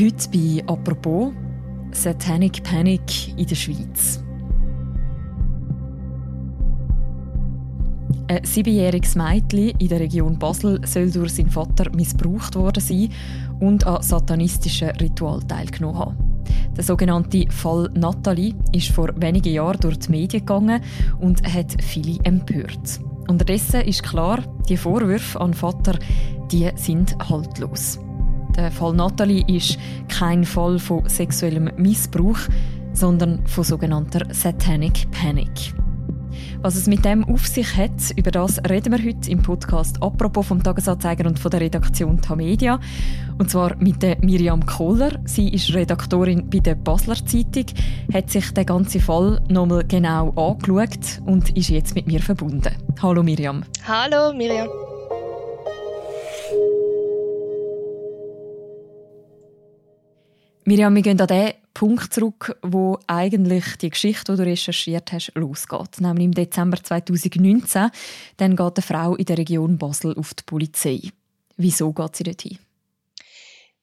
Heute bei «Apropos» Satanic Panic in der Schweiz. Ein siebenjähriges Mädchen in der Region Basel soll durch seinen Vater missbraucht worden sein und an satanistischen Ritual teilgenommen haben. Der sogenannte Fall Nathalie ist vor wenigen Jahren durch die Medien gegangen und hat viele empört. Unterdessen ist klar, die Vorwürfe an Vater die sind haltlos. Der Fall Nathalie ist kein Fall von sexuellem Missbrauch, sondern von sogenannter Satanic Panic. Was es mit dem auf sich hat, über das reden wir heute im Podcast «Apropos» vom Tagesanzeiger und von der Redaktion Tamedia. Und zwar mit der Miriam Kohler. Sie ist Redaktorin bei der Basler Zeitung, hat sich den ganzen Fall nochmal genau angeschaut und ist jetzt mit mir verbunden. Hallo Miriam. Hallo Miriam. Miriam, wir gehen an den Punkt zurück, wo eigentlich die Geschichte, die du recherchiert hast, losgeht. Nämlich im Dezember 2019. Dann geht eine Frau in der Region Basel auf die Polizei. Wieso geht sie dorthin?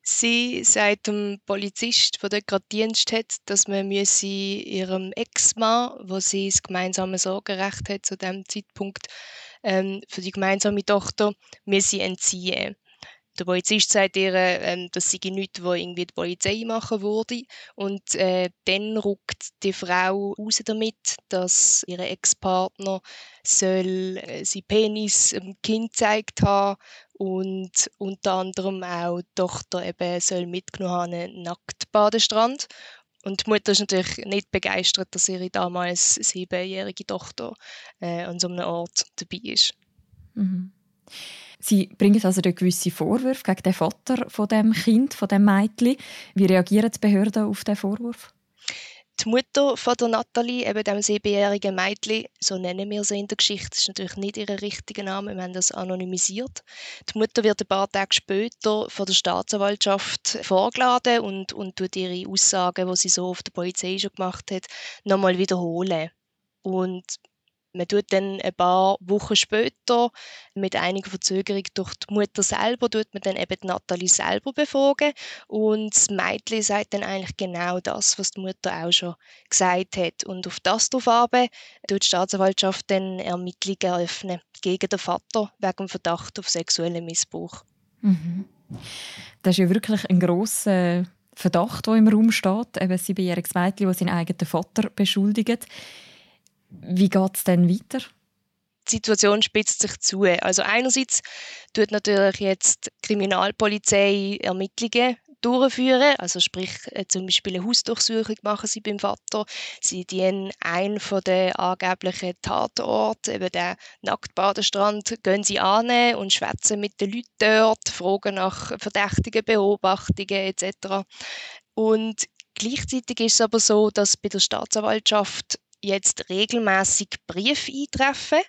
Sie sagt dem Polizist, der dort gerade Dienst hat, dass man ihrem Ex-Mann, wo sie das gemeinsame Sorgerecht hat zu dem Zeitpunkt, ähm, für die gemeinsame Tochter, müsse entziehen der Polizist sagt ihr, ähm, das sei nichts, was irgendwie die Polizei machen würde. Und äh, dann rückt die Frau raus damit, dass ihr Ex-Partner soll äh, sein Penis dem Kind gezeigt haben und unter anderem auch die Tochter eben soll mitgenommen haben einen Nacktbadestrand. Und die Mutter ist natürlich nicht begeistert, dass ihre damals siebenjährige Tochter äh, an so einem Ort dabei ist. Mhm. Sie bringen also gewisse Vorwürfe gegen den Vater von dem Kind, von dem Mädchen. Wie reagieren die Behörden auf diesen Vorwurf? Die Mutter von der Nathalie, eben dem siebenjährigen Mädchen, so nennen wir sie in der Geschichte, das ist natürlich nicht ihr richtiger Name, wir haben das anonymisiert. Die Mutter wird ein paar Tage später von der Staatsanwaltschaft vorgeladen und, und tut ihre Aussagen, die sie so auf der Polizei schon gemacht hat, nochmal wiederholen. Und man tut dann ein paar Wochen später mit einiger Verzögerung durch die Mutter selber, tut man dann eben die Nathalie selber befragen und das Mädchen sagt dann eigentlich genau das, was die Mutter auch schon gesagt hat. Und auf das darauf tut die Staatsanwaltschaft dann Ermittlungen eröffnen gegen den Vater wegen Verdacht auf sexuellen Missbrauch. Mhm. Das ist ja wirklich ein grosser Verdacht, der im Raum steht. Eben ein siebenjähriges Mädchen, das seinen eigenen Vater beschuldigt. Wie geht es dann weiter? Die Situation spitzt sich zu. Also einerseits tut natürlich jetzt die Kriminalpolizei Ermittlungen durchführen, also sprich äh, zum Beispiel eine Hausdurchsuchung machen sie beim Vater. Sie dienen einen von den angeblichen Tatorten, eben den Nacktbadestrand, gehen sie an und schwätzen mit den Leuten dort, fragen nach verdächtigen Beobachtungen etc. Und gleichzeitig ist es aber so, dass bei der Staatsanwaltschaft jetzt regelmäßig Briefe eintreffen,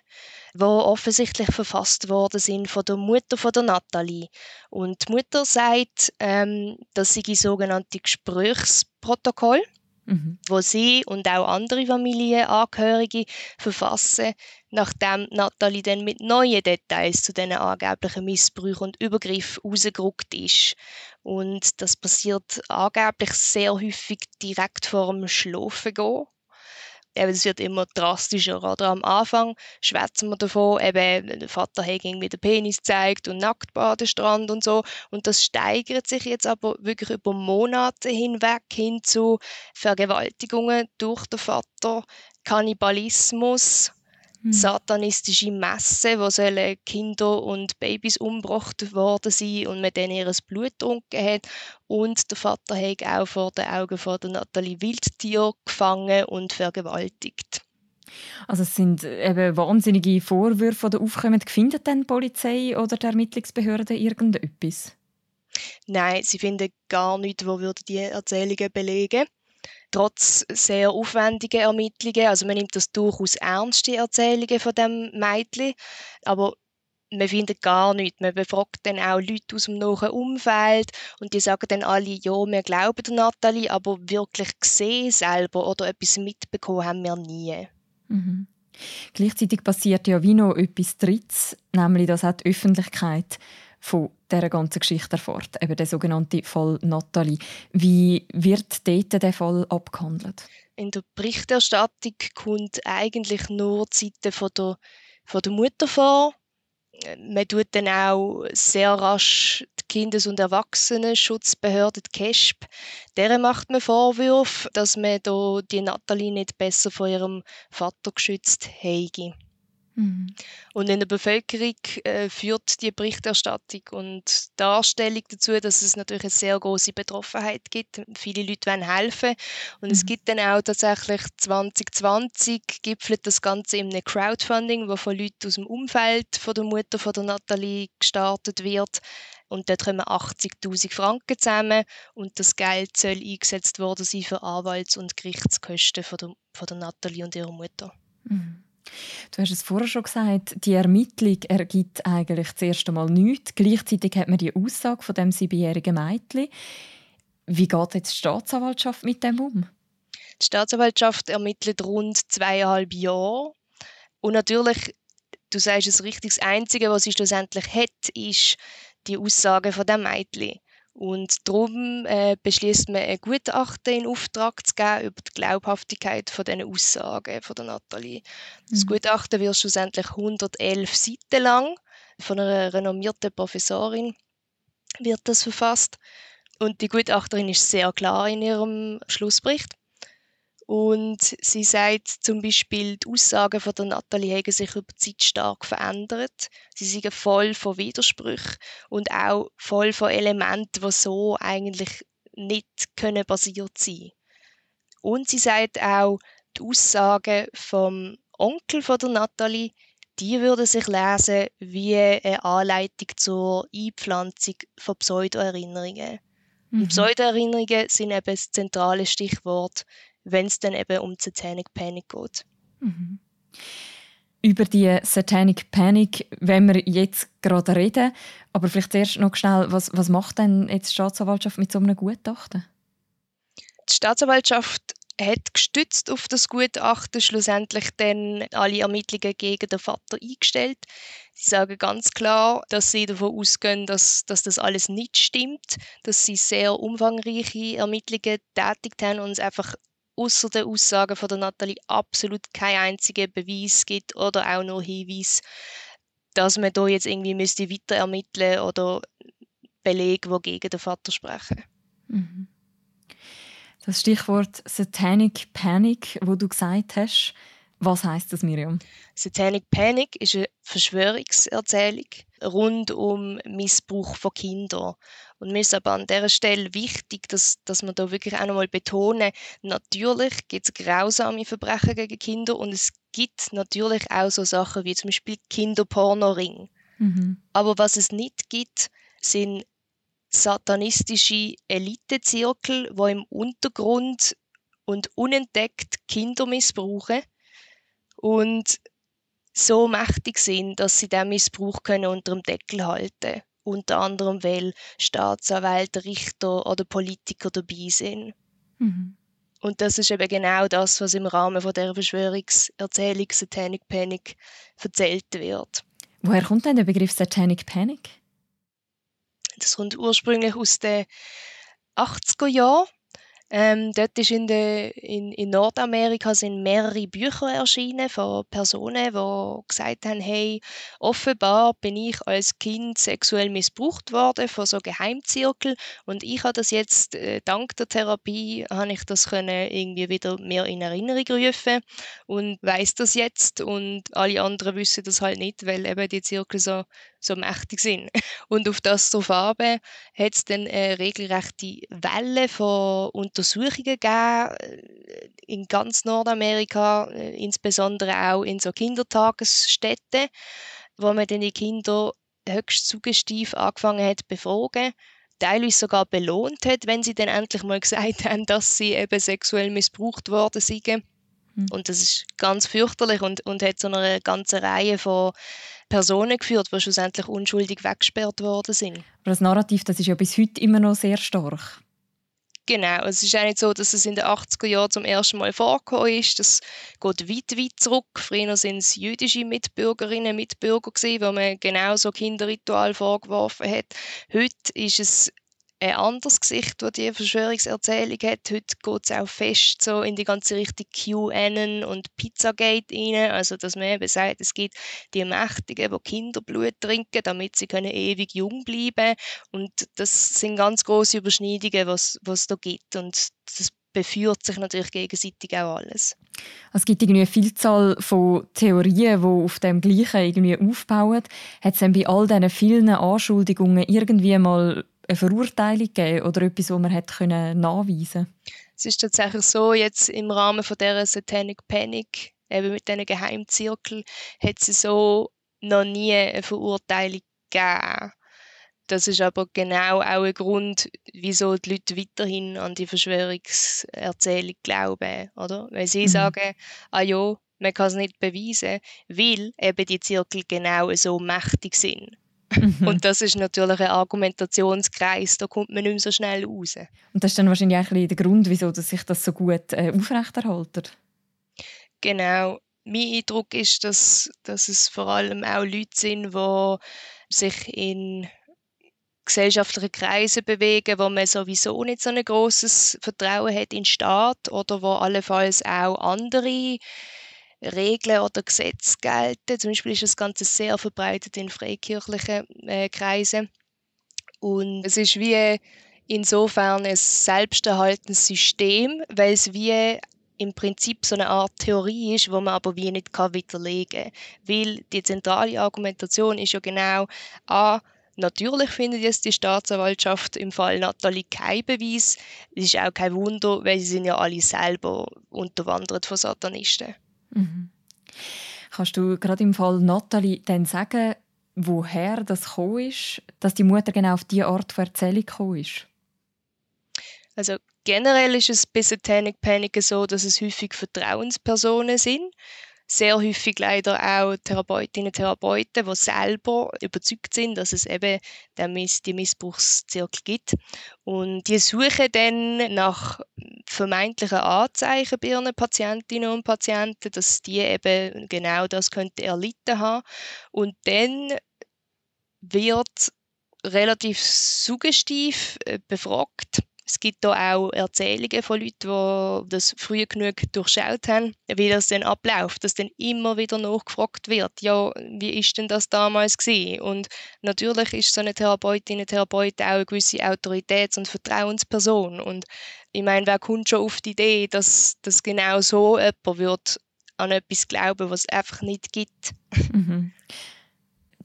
die offensichtlich verfasst worden sind von der Mutter von der Nathalie. Und die Mutter sagt, ähm, das sei sogenannte Gesprächsprotokoll, mhm. wo sie und auch andere Familienangehörige verfassen, nachdem Nathalie dann mit neuen Details zu diesen angeblichen Missbrauchen und Übergriffen rausgerückt ist. Und das passiert angeblich sehr häufig direkt vor dem Schlafengehen eben, es wird immer drastischer. Oder? Am Anfang schwätzen wir davon, eben, der Vater hat irgendwie den Penis gezeigt und Nacktbadestrand und so. Und das steigert sich jetzt aber wirklich über Monate hinweg hin zu Vergewaltigungen durch den Vater, Kannibalismus, hm. satanistische Messe, wo sollen Kinder und Babys umgebracht worden sind und man dann ihr Blut getrunken hat. Und der Vater hat auch vor den Augen von der Nathalie Wildtier gefangen und vergewaltigt. Also es sind eben wahnsinnige Vorwürfe, die aufkommen. Findet denn die Polizei oder die Ermittlungsbehörden irgendetwas? Nein, sie finden gar nichts, wo würde die Erzählungen belegen trotz sehr aufwendiger Ermittlungen. Also man nimmt das durchaus ernst, die Erzählungen von dem Mädchen, aber man findet gar nichts. Man befragt dann auch Leute aus dem nahen Umfeld und die sagen dann alle, ja, wir glauben der Nathalie, aber wirklich gesehen selber oder etwas mitbekommen haben wir nie. Mhm. Gleichzeitig passiert ja wie noch etwas Drittes, nämlich dass auch die Öffentlichkeit von dieser ganzen Geschichte erfährt, eben der sogenannte Fall Nathalie. Wie wird dort der Fall abgehandelt? In der Berichterstattung kommt eigentlich nur die Seite von der, von der Mutter vor. Man tut dann auch sehr rasch die Kindes- und Erwachsenenschutzbehörde, die KESB, deren macht man Vorwürfe, dass man die Nathalie nicht besser von ihrem Vater geschützt hätte. Mhm. Und in der Bevölkerung äh, führt die Berichterstattung und Darstellung dazu, dass es natürlich eine sehr große Betroffenheit gibt. Viele Leute wollen helfen. Und mhm. es gibt dann auch tatsächlich 2020 gipfelt das Ganze in einem Crowdfunding, wo von Leuten aus dem Umfeld von der Mutter von der Nathalie gestartet wird. Und dort kommen 80.000 Franken zusammen und das Geld soll eingesetzt worden sein für Anwalts- und Gerichtskosten von der, von der Nathalie und ihrer Mutter. Mhm. Du hast es vorher schon gesagt, die Ermittlung ergibt eigentlich das erste Mal nichts. Gleichzeitig hat man die Aussage von dem siebenjährigen Mädchen. Wie geht jetzt die Staatsanwaltschaft mit dem um? Die Staatsanwaltschaft ermittelt rund zweieinhalb Jahre. Und natürlich, du sagst es richtig, das Einzige, was sie schlussendlich hat, ist die Aussage von dem Mädchen. Und darum äh, beschließt man, ein Gutachten in Auftrag zu geben über die Glaubhaftigkeit von diesen Aussagen von der Nathalie. Das mhm. Gutachten wird schlussendlich 111 Seiten lang. Von einer renommierten Professorin wird das verfasst. Und die Gutachterin ist sehr klar in ihrem Schlussbericht. Und sie sagt zum Beispiel, die Aussagen von der Nathalie haben sich über die Zeit stark verändert. Sie sind voll von Widersprüchen und auch voll von Elementen, die so eigentlich nicht können basiert sein Und sie sagt auch, die Aussagen vom Onkel von der Nathalie, die würden sich lesen wie eine Anleitung zur Einpflanzung von Pseudoerinnerungen. Mhm. Pseudoerinnerungen sind eben das zentrale Stichwort wenn es dann eben um Satanic Panic geht. Mhm. Über die Satanic Panic wenn wir jetzt gerade reden. Aber vielleicht erst noch schnell, was, was macht denn jetzt die Staatsanwaltschaft mit so einem Gutachten? Die Staatsanwaltschaft hat gestützt auf das Gutachten schlussendlich dann alle Ermittlungen gegen den Vater eingestellt. Sie sagen ganz klar, dass sie davon ausgehen, dass, dass das alles nicht stimmt, dass sie sehr umfangreiche Ermittlungen tätigt haben und es einfach außer den Aussagen von der Nathalie absolut keinen einzigen Beweis gibt oder auch nur Hinweis, dass man da jetzt irgendwie müsste weiter ermitteln oder Belege, die gegen den Vater sprechen. Mhm. Das Stichwort Satanic Panic, wo du gesagt hast, was heißt das, Miriam? Satanic Panic ist eine Verschwörungserzählung rund um Missbrauch von Kindern. Und mir ist aber an dieser Stelle wichtig, dass, dass man da wirklich auch nochmal betonen, natürlich gibt es grausame Verbrechen gegen Kinder und es gibt natürlich auch so Sachen wie zum Beispiel Kinderpornoring. Mhm. Aber was es nicht gibt, sind satanistische Elitezirkel, die im Untergrund und unentdeckt Kinder missbrauchen und so mächtig sind, dass sie den Missbrauch können unter dem Deckel halten unter anderem weil Staatsanwälte, Richter oder Politiker dabei sind. Mhm. Und das ist eben genau das, was im Rahmen von der Verschwörungserzählung Satanic Panic erzählt wird. Woher kommt denn der Begriff Satanic Panic? Das kommt ursprünglich aus den 80er Jahren. Ähm, dort ist in, de, in, in, Nordamerika sind mehrere Bücher erschienen von Personen, die gesagt haben, hey, offenbar bin ich als Kind sexuell missbraucht worden von so Geheimzirkel und ich habe das jetzt äh, dank der Therapie habe ich das können irgendwie wieder mehr in Erinnerung rufen und weiß das jetzt und alle anderen wissen das halt nicht, weil eben die Zirkel so so mächtig sind. Und auf das drauf hat es dann eine regelrechte Welle von Untersuchungen gegeben äh, in ganz Nordamerika, äh, insbesondere auch in so Kindertagesstätten, wo man dann die Kinder höchst suggestiv angefangen hat befragen teilweise sogar belohnt hat, wenn sie dann endlich mal gesagt haben, dass sie eben sexuell missbraucht worden sind. Mhm. Und das ist ganz fürchterlich und, und hat so eine ganze Reihe von Personen geführt, die schlussendlich unschuldig weggesperrt worden sind. Aber das Narrativ, das ist ja bis heute immer noch sehr stark. Genau, es ist auch nicht so, dass es in den 80er Jahren zum ersten Mal vorgekommen ist. Das geht weit, weit zurück. Früher sind es jüdische Mitbürgerinnen und Mitbürger gewesen, wo man genau so Kinderritual vorgeworfen hat. Heute ist es ein anderes Gesicht, das die Verschwörungserzählung hat. Heute geht es auch fest so in die ganze Richtung QAnon und Pizzagate rein. Also, dass man eben sagt, es gibt die Mächtigen, die Kinderblut trinken, damit sie können ewig jung bleiben Und das sind ganz große Überschneidungen, was es da gibt. Und das beführt sich natürlich gegenseitig auch alles. Es gibt irgendwie eine Vielzahl von Theorien, die auf dem Gleichen irgendwie aufbauen. Hat es denn bei all diesen vielen Anschuldigungen irgendwie mal eine Verurteilung gegeben oder etwas, was man hätte können nachweisen Es ist tatsächlich so, jetzt im Rahmen von dieser Satanic Panic, eben mit diesen Geheimzirkel, hat es so noch nie eine Verurteilung gegeben. Das ist aber genau auch ein Grund, wieso die Leute weiterhin an die Verschwörungserzählung glauben, oder? Weil sie mhm. sagen, ah ja, man kann es nicht beweisen, weil eben die Zirkel genau so mächtig sind. Mhm. Und das ist natürlich ein Argumentationskreis, da kommt man nicht mehr so schnell raus. Und das ist dann wahrscheinlich auch ein der Grund, wieso dass sich das so gut äh, aufrechterhält. Genau. Mein Eindruck ist, dass, dass es vor allem auch Leute sind, die sich in gesellschaftlichen Kreisen bewegen, wo man sowieso nicht so ein großes Vertrauen hat in den Staat oder wo allenfalls auch andere Regeln oder Gesetze gelten. Zum Beispiel ist das Ganze sehr verbreitet in freikirchlichen äh, Kreisen. Und es ist wie insofern ein selbsterhaltendes System, weil es wie im Prinzip so eine Art Theorie ist, wo man aber wie nicht kann widerlegen kann. Weil die zentrale Argumentation ist ja genau, a, Natürlich findet jetzt die Staatsanwaltschaft im Fall Nathalie keinen Beweis. Das ist auch kein Wunder, weil sie sind ja alle selber unterwandert von Satanisten. Mhm. Kannst du gerade im Fall Nathalie dann sagen, woher das gekommen ist, dass die Mutter genau auf diese Art von Erzählung gekommen ist? Also generell ist es bei Satanic Panic so, dass es häufig Vertrauenspersonen sind sehr häufig leider auch Therapeutinnen und Therapeuten, die selber überzeugt sind, dass es eben die Missbrauchszirkel gibt. Und die suchen dann nach vermeintlichen Anzeichen bei ihren Patientinnen und Patienten, dass die eben genau das könnte erlitten haben. Und dann wird relativ suggestiv äh, befragt, es gibt da auch Erzählungen von Leuten, die das früh genug durchschaut haben, wie das dann abläuft, dass dann immer wieder nachgefragt wird, ja, wie ist denn das damals gewesen? Und natürlich ist so eine Therapeutin, eine Therapeut auch eine gewisse Autoritäts- und Vertrauensperson. Und ich meine, wer kommt schon auf die Idee, dass, dass genau so jemand wird an etwas glauben, was es einfach nicht gibt? Mhm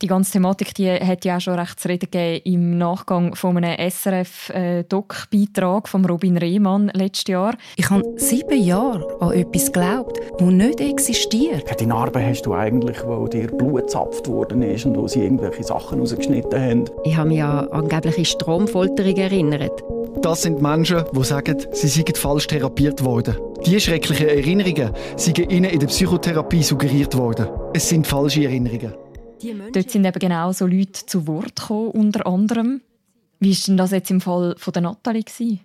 die ganze Thematik die hat ja auch schon recht zu reden gegeben im Nachgang von einem SRF-Doc-Beitrag von Robin Rehmann letztes Jahr. Ich habe sieben Jahre an etwas geglaubt, das nicht existiert. Die Narbe hast du eigentlich, wo dir Blut gezapft worden ist und wo sie irgendwelche Sachen rausgeschnitten haben. Ich habe mich an angebliche Stromfolterung erinnert. Das sind Menschen, die sagen, sie seien falsch therapiert worden. Diese schrecklichen Erinnerungen sind ihnen in der Psychotherapie suggeriert worden. Es sind falsche Erinnerungen. Dort sind eben genau so Leute zu Wort gekommen, unter anderem. Wie war denn das jetzt im Fall von der Nathalie?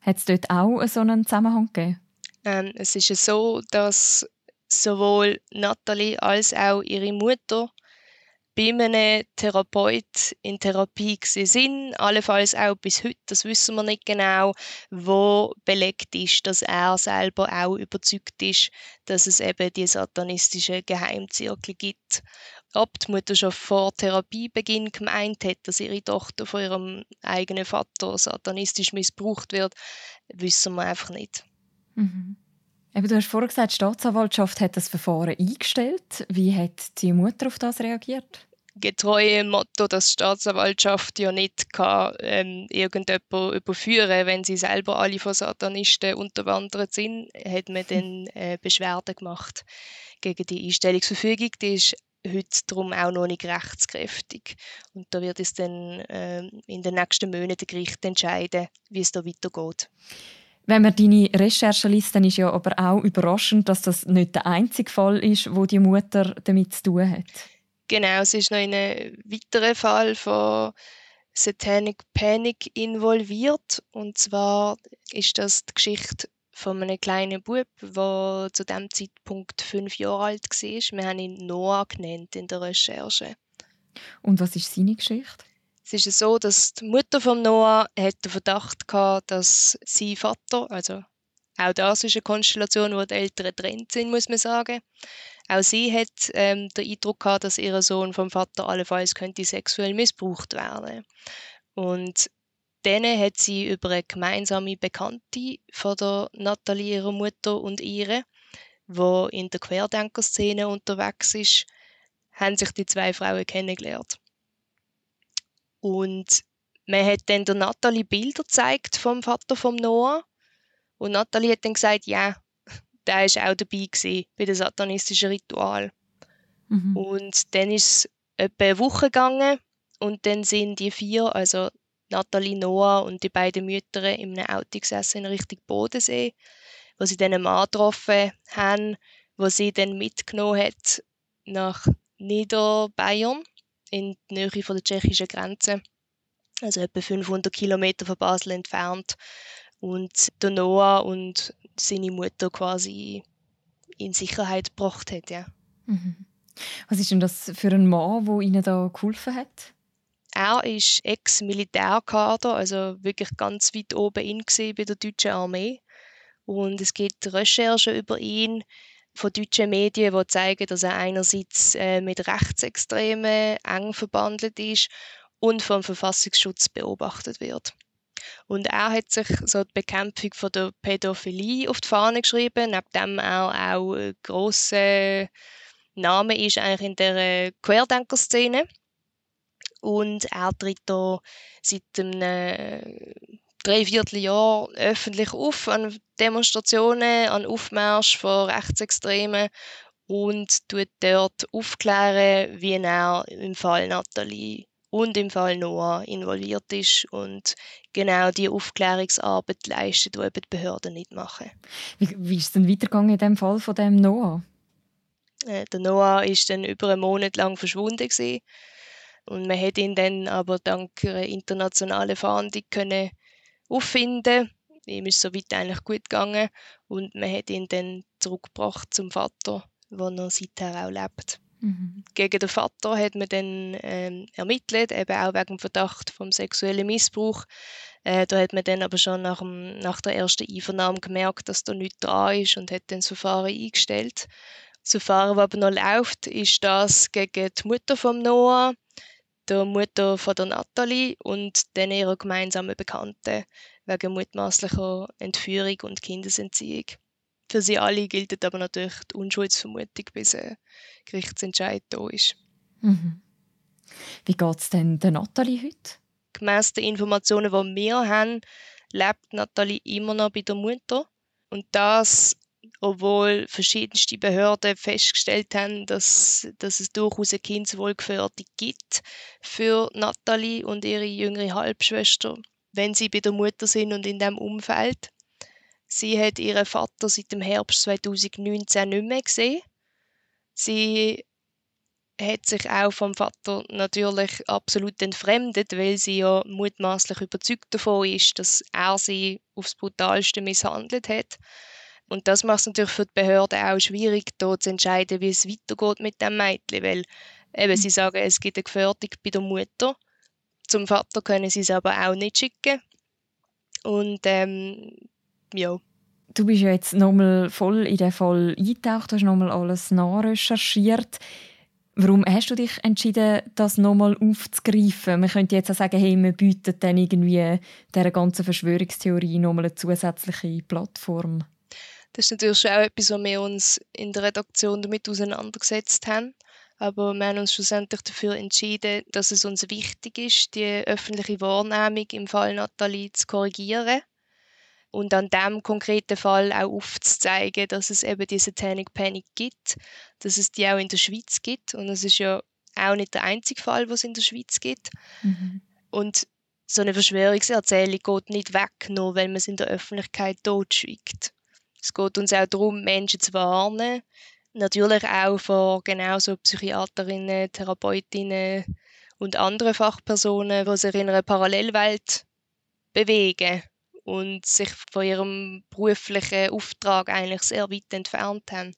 Hat es dort auch so einen Zusammenhang gegeben? Ähm, es ist so, dass sowohl Nathalie als auch ihre Mutter bei einem Therapeut in Therapie sind, allenfalls auch bis heute, das wissen wir nicht genau, wo belegt ist, dass er selber auch überzeugt ist, dass es eben die satanistischen Geheimzirkel gibt ob die Mutter schon vor Therapiebeginn gemeint hat, dass ihre Tochter von ihrem eigenen Vater satanistisch missbraucht wird, wissen wir einfach nicht. Mhm. Eben, du hast vorhin gesagt, die Staatsanwaltschaft hat das Verfahren eingestellt. Wie hat die Mutter auf das reagiert? Getreu dem Motto, dass die Staatsanwaltschaft ja nicht kann, ähm, irgendjemanden überführen wenn sie selber alle von Satanisten unterwandert sind, hat man dann äh, Beschwerde gemacht gegen die Einstellungsverfügung. Die ist heute darum auch noch nicht rechtskräftig. Und da wird es dann äh, in den nächsten Monaten Gericht entscheiden, wie es da weitergeht. Wenn man deine Recherche liest, dann ist ja aber auch überraschend, dass das nicht der einzige Fall ist, wo die Mutter damit zu tun hat. Genau, es ist noch ein weiterer Fall von Satanic Panic involviert. Und zwar ist das die Geschichte von einem kleinen Bub, der zu dem Zeitpunkt fünf Jahre alt war. Wir haben ihn Noah genannt in der Recherche. Und was ist seine Geschichte? Es ist so, dass die Mutter von Noah hat den Verdacht gehabt, dass sein Vater, also auch das ist eine Konstellation, wo die Eltern getrennt sind, muss man sagen. Auch sie hat ähm, den Eindruck gehabt, dass ihr Sohn vom Vater allenfalls könnte sexuell missbraucht werden. Und dann hat sie über eine gemeinsame Bekannte von der Nathalie, ihrer Mutter und ihre, wo in der Querdenkerszene unterwegs ist, haben sich die zwei Frauen kennengelernt. Und man hat dann der Nathalie Bilder gezeigt vom Vater vom Noah. Und Nathalie hat dann gesagt, ja, der ist auch dabei gewesen bei dem satanistischen Ritual. Mhm. Und dann ist es etwa eine Woche gegangen und dann sind die vier, also Nathalie, Noah und die beiden Mütter in einem Auto gesessen in Richtung Bodensee, wo sie dann einen Mann getroffen haben, wo sie dann mitgenommen hat nach Niederbayern in die Nähe von der tschechischen Grenze, also etwa 500 Kilometer von Basel entfernt. Und der Noah und seine Mutter quasi in Sicherheit gebracht hat. Ja. Mhm. Was ist denn das für ein Mann, der Ihnen da geholfen hat? Er ist Ex-Militärkader, also wirklich ganz weit oben in bei der deutschen Armee. Und es gibt Recherchen über ihn von deutschen Medien, die zeigen, dass er einerseits äh, mit Rechtsextremen eng verbandelt ist und vom Verfassungsschutz beobachtet wird. Und er hat sich so die Bekämpfung von der Pädophilie auf die Fahne geschrieben, neben dem er auch ein grosser Name ist eigentlich in der Querdenker-Szene. Und er tritt da seit einem äh, Dreivierteljahr öffentlich auf an Demonstrationen, an Aufmärsch von Rechtsextremen und tut dort aufklären, wie er im Fall Nathalie und im Fall Noah involviert ist und genau die Aufklärungsarbeit leistet, die eben die Behörden nicht machen. Wie, wie ist es denn weitergegangen in dem Fall von dem Noah? Äh, der Noah ist dann über einen Monat lang verschwunden gewesen. Und man hat ihn dann aber dank einer internationalen Fahndung können auffinden. Ihm ist soweit eigentlich gut gegangen und man hat ihn dann zurückgebracht zum Vater, wo er seither auch lebt. Mhm. Gegen den Vater hat man dann ähm, ermittelt, eben auch wegen dem Verdacht vom sexuellen Missbrauch. Äh, da hat man dann aber schon nach, dem, nach der ersten Einvernahme gemerkt, dass da nichts dran ist und hat dann das Verfahren eingestellt. Das Verfahren, das aber noch läuft, ist das gegen die Mutter von Noah, der Mutter von der Natalie und dann ihrer gemeinsamen Bekannten wegen mutmaßlicher Entführung und Kindesentziehung. Für sie alle gilt aber natürlich die Unschuldsvermutung, bis ein Gerichtsentscheid da ist. Mhm. Wie geht es denn der Nathalie heute? Gemäss den Informationen, die wir haben, lebt Nathalie immer noch bei der Mutter. Und das, obwohl verschiedenste Behörden festgestellt haben, dass, dass es durchaus eine Kindswohlgefährdung gibt für Nathalie und ihre jüngere Halbschwester, wenn sie bei der Mutter sind und in dem Umfeld. Sie hat ihren Vater seit dem Herbst 2019 nicht mehr gesehen. Sie hat sich auch vom Vater natürlich absolut entfremdet, weil sie ja mutmaßlich überzeugt davon ist, dass er sie aufs brutalste misshandelt hat. Und das macht es natürlich für die Behörden auch schwierig, da zu entscheiden, wie es weitergeht mit dem Mädchen, weil eben, sie sagen, es gibt eine Gefährdung bei der Mutter. Zum Vater können sie es aber auch nicht schicken. Und ähm, ja. Du bist ja jetzt nochmal voll in den Fall eingetaucht, hast nochmal alles nachrecherchiert. Warum hast du dich entschieden, das nochmal aufzugreifen? Man könnte jetzt auch sagen, hey, wir bieten dann irgendwie dieser ganzen Verschwörungstheorie nochmal eine zusätzliche Plattform. Das ist natürlich auch etwas, wo wir uns in der Redaktion damit auseinandergesetzt haben. Aber wir haben uns schlussendlich dafür entschieden, dass es uns wichtig ist, die öffentliche Wahrnehmung im Fall Nathalie zu korrigieren und an dem konkreten Fall auch aufzuzeigen, dass es eben diese Satanic Panic gibt, dass es die auch in der Schweiz gibt und es ist ja auch nicht der einzige Fall, was es in der Schweiz gibt. Mhm. Und so eine Verschwörungserzählung geht nicht weg, nur weil man es in der Öffentlichkeit totschweigt. Es geht uns auch darum, Menschen zu warnen, natürlich auch vor genauso Psychiaterinnen, Therapeutinnen und anderen Fachpersonen, die sich in einer Parallelwelt bewegen und sich von ihrem beruflichen Auftrag eigentlich sehr weit entfernt haben.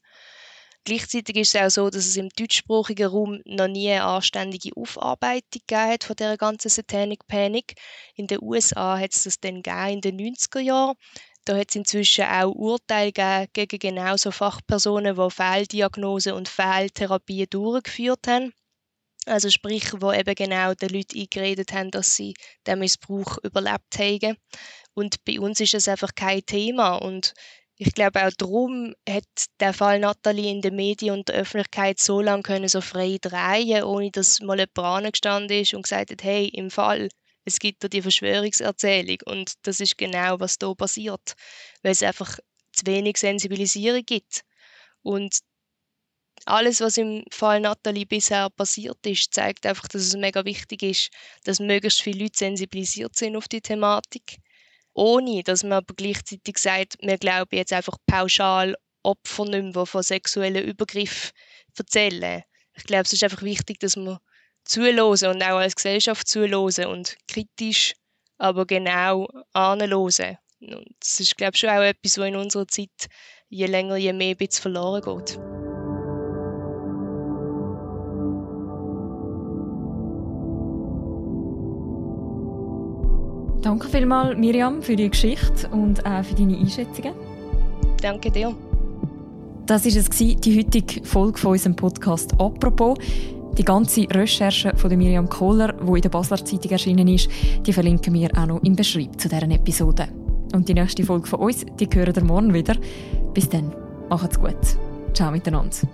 Gleichzeitig ist es auch so, dass es im deutschsprachigen Raum noch nie eine anständige Aufarbeitung gegeben von der ganzen Satanic Panic. In den USA hat es das dann in den 90er Jahren. Da hat es inzwischen auch Urteile gegeben gegen genauso Fachpersonen, die Fehldiagnosen und Fehltherapien durchgeführt haben. Also sprich, wo eben genau den Leuten eingeredet haben, dass sie den Missbrauch überlebt haben. Und bei uns ist das einfach kein Thema. Und ich glaube auch darum hat der Fall Nathalie in den Medien und der Öffentlichkeit so lange können so frei drehen, ohne dass mal jemand gestanden ist und gesagt hat, hey, im Fall, es gibt da die Verschwörungserzählung und das ist genau, was da passiert, weil es einfach zu wenig Sensibilisierung gibt. Und alles, was im Fall Nathalie bisher passiert ist, zeigt einfach, dass es mega wichtig ist, dass möglichst viele Leute sensibilisiert sind auf die Thematik ohne dass man aber gleichzeitig sagt, wir glauben jetzt einfach pauschal Opfer nicht mehr, die von sexuellen Übergriffen erzählen. Ich glaube, es ist einfach wichtig, dass wir zuhören und auch als Gesellschaft zuhören und kritisch, aber genau anhören. Und das ist, glaube ich, schon auch etwas, was in unserer Zeit je länger, je mehr ein bisschen verloren geht. Danke vielmals, Miriam, für die Geschichte und auch für deine Einschätzungen. Danke dir. Das war es, die heutige Folge von unserem Podcast «Apropos». Die ganze Recherche von Miriam Kohler, die in der Basler Zeitung erschienen ist, die verlinken wir auch noch im Beschreib zu deren Episode. Und die nächste Folge von uns, die hören ihr morgen wieder. Bis dann, macht's gut. Ciao miteinander.